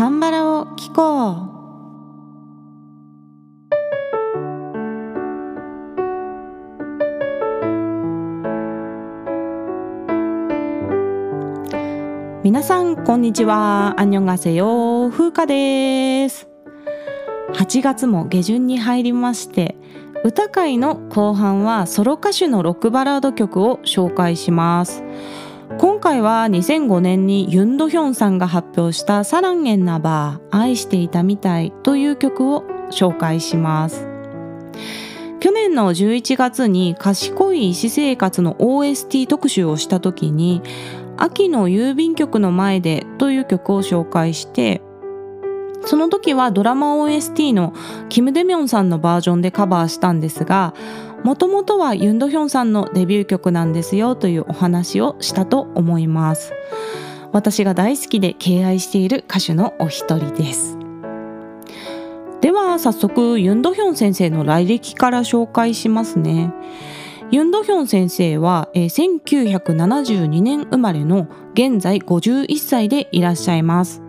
カンバラを聞こう。皆さんこんにちは。アンニョンガセヨ風花です。8月も下旬に入りまして歌会の後半はソロ歌手のロックバラード曲を紹介します。今回は2005年にユンドヒョンさんが発表したサランゲンナバー愛していたみたいという曲を紹介します。去年の11月に賢い医師生活の OST 特集をした時に秋の郵便局の前でという曲を紹介してその時はドラマ OST のキム・デミョンさんのバージョンでカバーしたんですがもともとはユンドヒョンさんのデビュー曲なんですよというお話をしたと思います。私が大好きで敬愛している歌手のお一人です。では早速ユンドヒョン先生の来歴から紹介しますね。ユンドヒョン先生は、えー、1972年生まれの現在51歳でいらっしゃいます。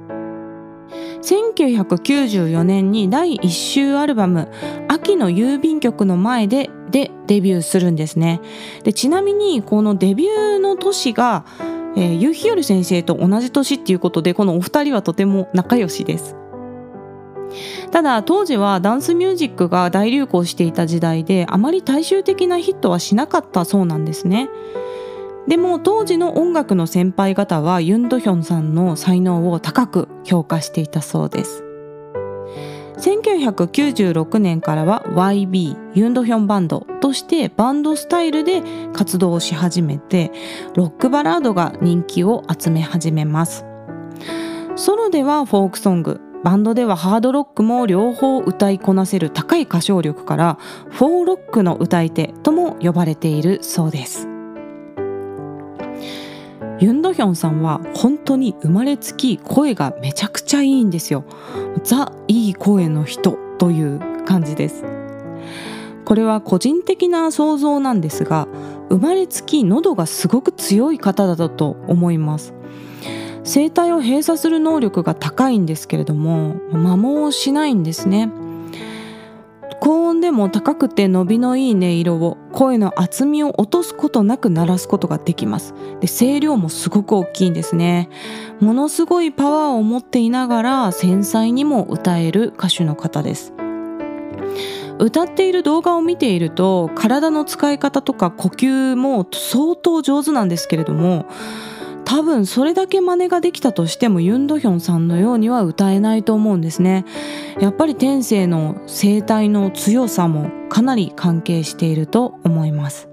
1994年に第1週アルバム「秋の郵便局の前で」でデビューするんですね。でちなみにこのデビューの年が、えー、ユヒヨル先生と同じ年っていうことでこのお二人はとても仲良しです。ただ当時はダンスミュージックが大流行していた時代であまり大衆的なヒットはしなかったそうなんですね。でも当時の音楽の先輩方はユン・ドヒョンさんの才能を高く評価していたそうです。1996年からは YB ユンドヒョンバンドとしてバンドスタイルで活動をし始めてロックバラードが人気を集め始めます。ソロではフォークソングバンドではハードロックも両方歌いこなせる高い歌唱力からフォーロックの歌い手とも呼ばれているそうです。ユンドヒョンさんは本当に生まれつき声がめちゃくちゃいいんですよ。ザいい声の人という感じです。これは個人的な想像なんですが生まれつき喉がすごく強い方だと思います。声帯を閉鎖する能力が高いんですけれども摩耗しないんですね。高音でも高くて伸びのいい音色を声の厚みを落とすことなく鳴らすことができます。で声量もすごく大きいんですね。ものすごいパワーを持っていながら繊細にも歌える歌手の方です。歌っている動画を見ていると体の使い方とか呼吸も相当上手なんですけれども多分それだけ真似ができたとしてもユン・ドヒョンさんのようには歌えないと思うんですね。やっぱり天性の声帯の強さもかなり関係していると思います。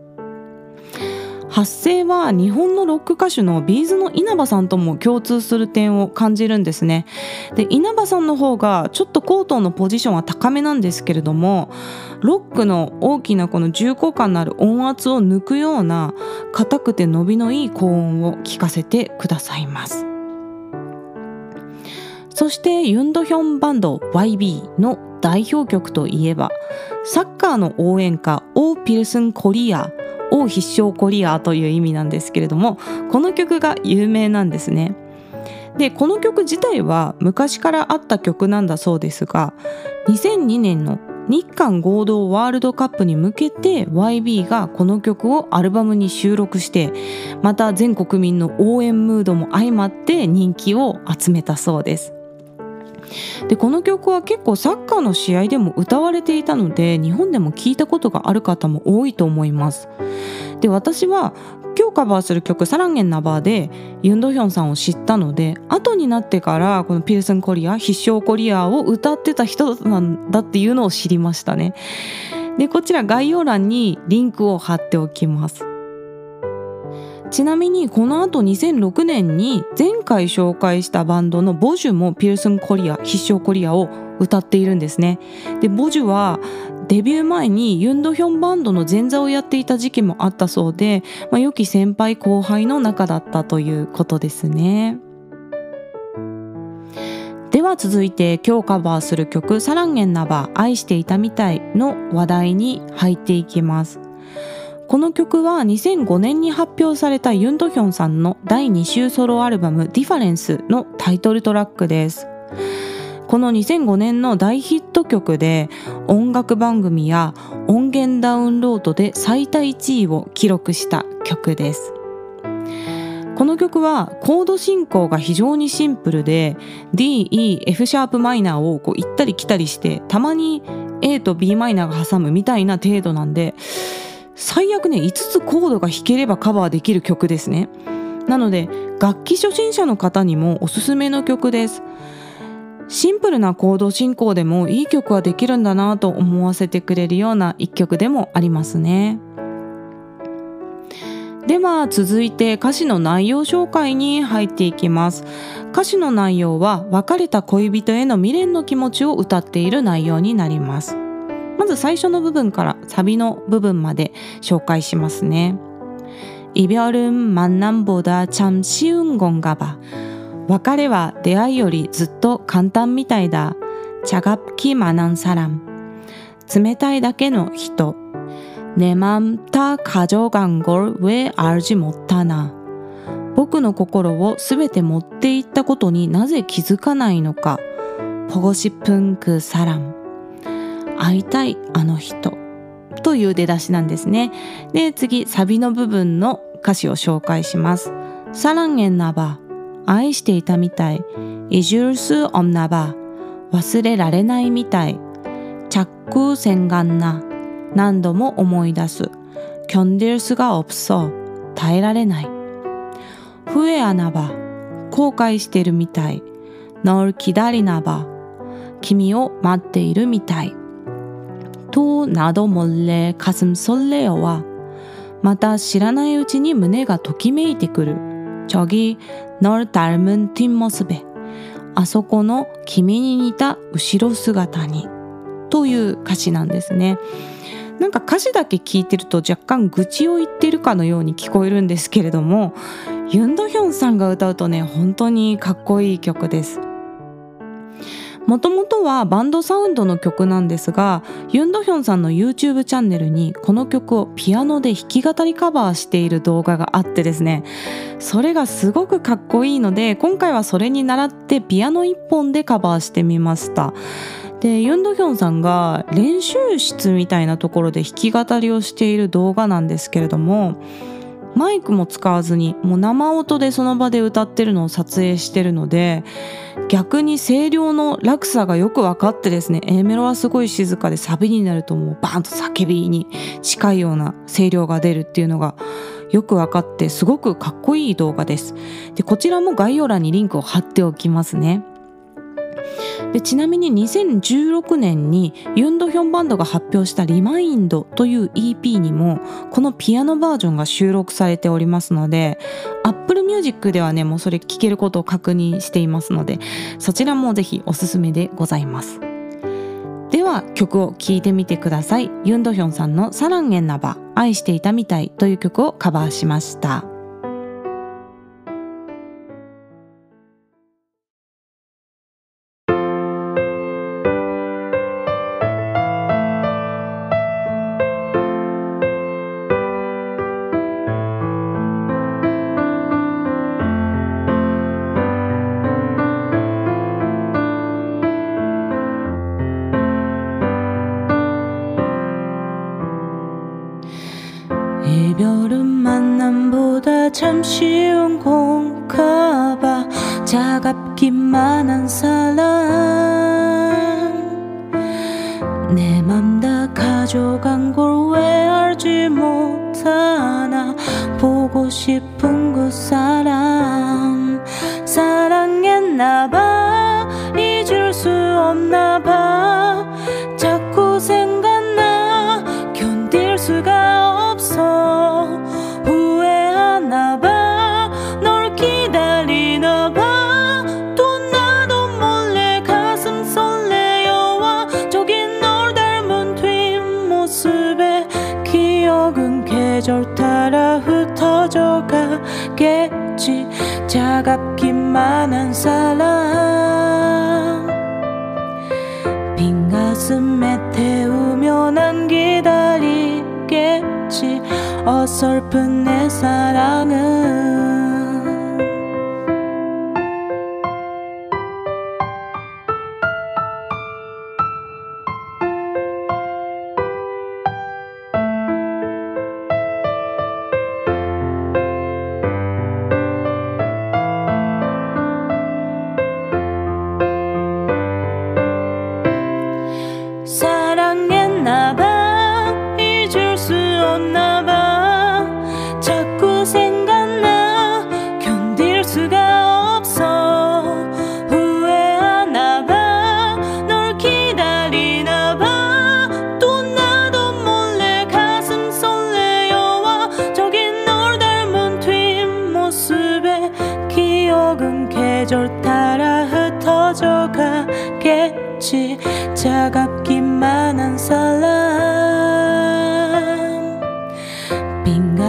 発声は日本のロック歌手のビーズの稲葉さんとも共通する点を感じるんですね。で稲葉さんの方がちょっとコートのポジションは高めなんですけれどもロックの大きなこの重厚感のある音圧を抜くような硬くて伸びのいい高音を聞かせてくださいます。そしてユンドヒョンバンド YB の代表曲といえばサッカーの応援歌オー・ピルスン・コリアを必勝コリアという意味なんですけれどもこの曲が有名なんですね。でこの曲自体は昔からあった曲なんだそうですが2002年の日韓合同ワールドカップに向けて YB がこの曲をアルバムに収録してまた全国民の応援ムードも相まって人気を集めたそうですでこの曲は結構サッカーの試合でも歌われていたので日本でも聞いたことがある方も多いと思います。で私は今日カバーする曲「サランゲンナバー」でユン・ドヒョンさんを知ったので後になってからこのピルスン・コリア必勝コリアを歌ってた人なんだっていうのを知りましたね。でこちら概要欄にリンクを貼っておきます。ちなみにこの後2006年に前回紹介したバンドのボジュもピルスンコリア必勝コリアを歌っているんですね。でボジュはデビュー前にユンドヒョンバンドの前座をやっていた時期もあったそうで、まあ、良き先輩後輩の仲だったということですね。では続いて今日カバーする曲「サランゲンナバ愛していたみたい」の話題に入っていきます。この曲は2005年に発表されたユンドヒョンさんの第2週ソロアルバム「ディファレンス」のタイトルトラックです。この2005年の大ヒット曲で音楽番組や音源ダウンロードで最多1位を記録した曲です。この曲はコード進行が非常にシンプルで D、E、F シャープマイナーをこう行ったり来たりしてたまに A と B マイナーが挟むみたいな程度なんで最悪ね5つコードが弾ければカバーできる曲ですね。なので楽器初心者の方にもおすすめの曲です。シンプルなコード進行でもいい曲はできるんだなと思わせてくれるような一曲でもありますね。では続いて歌詞の内容紹介に入っていきます。歌詞の内容は別れた恋人への未練の気持ちを歌っている内容になります。ず最初の部分からサビの部分まで紹介しますね이별은만남보다참쉬운건가봐別れは出会いよりずっと簡単みたいだ。차갑기만한사람冷たいだけの人。내맘다가져간걸왜알지못하나僕の心をすべて持っていったことになぜ気づかないのか。보고싶은그사람 会いたいあの人という出だしなんですね。で、次、サビの部分の歌詞を紹介します。サランエンナバ、愛していたみたい。イジュルスオンナバ、忘れられないみたい。チャックセンガンナ、何度も思い出す。キョンデルスがオプソ、耐えられない。フエアナバ、後悔してるみたい。ノールキダリナバ、君を待っているみたい。と、나도몰래가슴설레어 와。 また知らないうちに胸がときめいてくる。저기널닮은뒷모습에あそこの君に似た後ろ姿にという歌詞なんですね。なんか歌詞だけ聞いてると若干愚痴を言ってるかのように聞こえるんですけれどもユンドヒョンさんが歌うとね本当にかっこいい曲です。 もともとはバンドサウンドの曲なんですがユンドヒョンさんの YouTube チャンネルにこの曲をピアノで弾き語りカバーしている動画があってですねそれがすごくかっこいいので今回はそれに倣ってピアノ一本でカバーしてみました。でユンドヒョンさんが練習室みたいなところで弾き語りをしている動画なんですけれどもマイクも使わずにもう生音でその場で歌ってるのを撮影してるので逆に声量の落差がよく分かってですね A メロはすごい静かでサビになるともうバーンと叫びに近いような声量が出るっていうのがよく分かってすごくかっこいい動画です。でこちらも概要欄にリンクを貼っておきますね。でちなみに2016年にユンドヒョンバンドが発表した「リマインド」という EP にもこのピアノバージョンが収録されておりますので Apple Music ではねもうそれ聴けることを確認していますのでそちらもぜひおすすめでございます。では曲を聴いてみてください。ユンドヒョンさんの「サランエンナバ愛していたみたい」という曲をカバーしました。 참 쉬운 건가 봐 차갑기만 한 사람 내맘 다 가져간 걸 왜 알지 못하나 보고 싶은 그 사람. 사랑했나 봐 잊을 수 없나 봐 차갑기만 한 사랑 빈 가슴에 태우며 난 기다리겠지. 어설픈 내 사랑은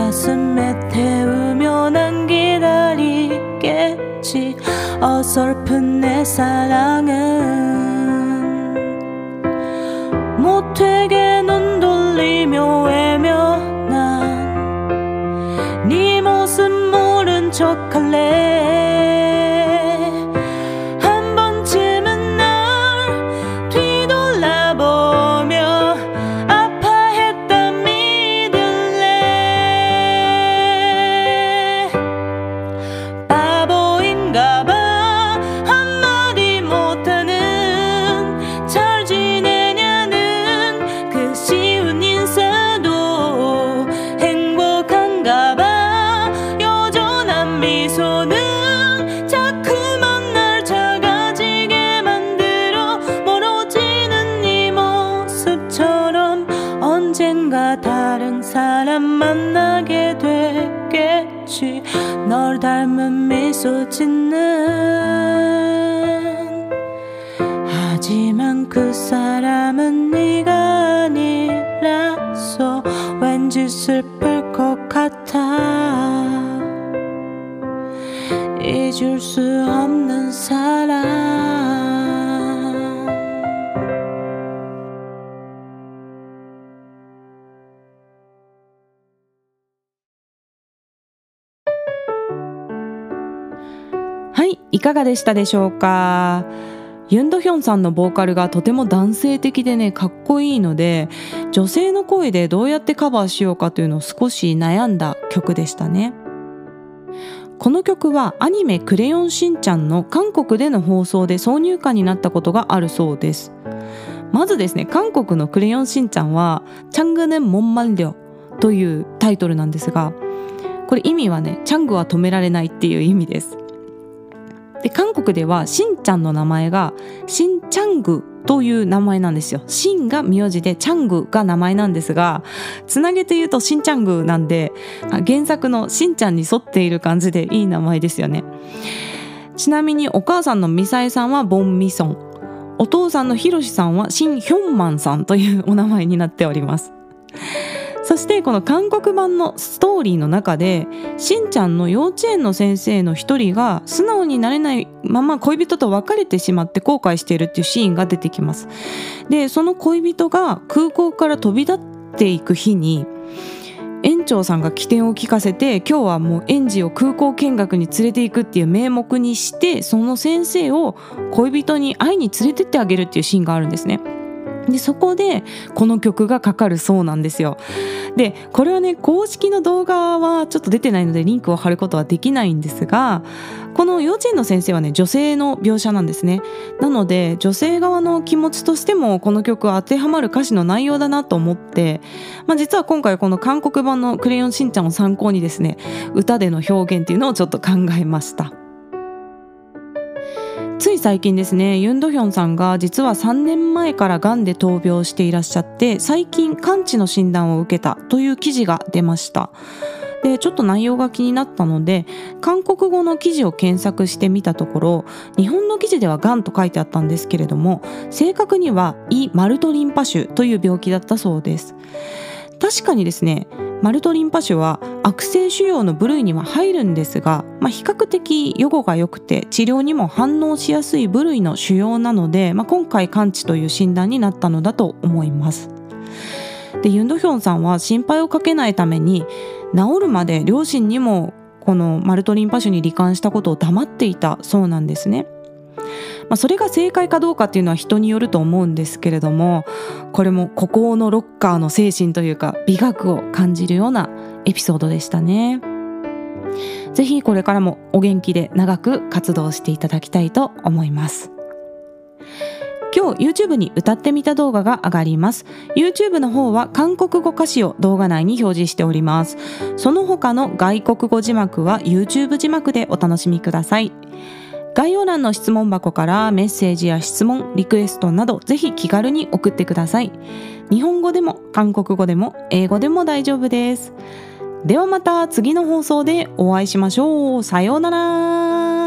가슴에 태우며 난 기다리겠지. 어설픈 내 사랑은 못되게 눈 돌리며 외면한 네 모습 모른 척 사람 만나게 되겠지. 널 닮은 미소 짓는. 하지만 그 사람은 네가 아니라서 왠지 슬플 것 같아. 잊을 수 없는 사람 い、かがでしたでしょうか？ユンドヒョンさんのボーカルがとても男性的でねかっこいいので女性の声でどうやってカバーしようかというのを少し悩んだ曲でしたね。この曲はアニメ「クレヨンしんちゃん」の韓国での放送で挿入歌になったことがあるそうです。まずですね韓国の「クレヨンしんちゃん」は「チャングネンモンマンリョ」というタイトルなんですがこれ意味はね「チャングは止められない」っていう意味です。で韓国ではしんちゃんの名前がしんちゃんぐという名前なんですよ。しんが名字でチャングが名前なんですがつなげて言うとしんちゃんぐなんで原作のしんちゃんに沿っている感じでいい名前ですよね。ちなみにお母さんのミサエさんはボンミソンお父さんのヒロシさんはシン・ヒョンマンさんというお名前になっております。そしてこの韓国版のストーリーの中でしんちゃんの幼稚園の先生の一人が素直になれないまま恋人と別れてしまって後悔しているっていうシーンが出てきます。でその恋人が空港から飛び立っていく日に園長さんが起点を聞かせて今日はもう園児を空港見学に連れていくっていう名目にしてその先生を恋人に会いに連れてってあげるっていうシーンがあるんですね。でそこでこの曲がかかるそうなんですよ。でこれはね公式の動画はちょっと出てないのでリンクを貼ることはできないんですがこの幼稚園の先生はね女性の描写なんですね。なので女性側の気持ちとしてもこの曲は当てはまる歌詞の内容だなと思って、まあ、実は今回この韓国版の「クレヨンしんちゃん」を参考にですね歌での表現っていうのをちょっと考えました。つい最近ですねユン・ドヒョンさんが実は3年前からがんで闘病していらっしゃって最近完治の診断を受けたという記事が出ました。でちょっと内容が気になったので韓国語の記事を検索してみたところ日本の記事ではがんと書いてあったんですけれども正確には胃マルトリンパ腫という病気だったそうです。確かにですねマルトリンパ腫は悪性腫瘍の部類には入るんですが、まあ、比較的予後が良くて治療にも反応しやすい部類の腫瘍なので、まあ、今回完治という診断になったのだと思います。でユン・ドヒョンさんは心配をかけないために治るまで両親にもこのマルトリンパ腫に罹患したことを黙っていたそうなんですね。まあ、それが正解かどうかっていうのは人によると思うんですけれどもこれも孤高のロッカーの精神というか美学を感じるようなエピソードでしたね。ぜひこれからもお元気で長く活動していただきたいと思います。今日 YouTube に歌ってみた動画が上がります。YouTube の方は韓国語歌詞を動画内に表示しております。その他の外国語字幕は YouTube 字幕でお楽しみください。概要欄の質問箱からメッセージや質問、リクエストなどぜひ気軽に送ってください。日本語でも韓国語でも英語でも大丈夫です。ではまた次の放送でお会いしましょう。さようなら。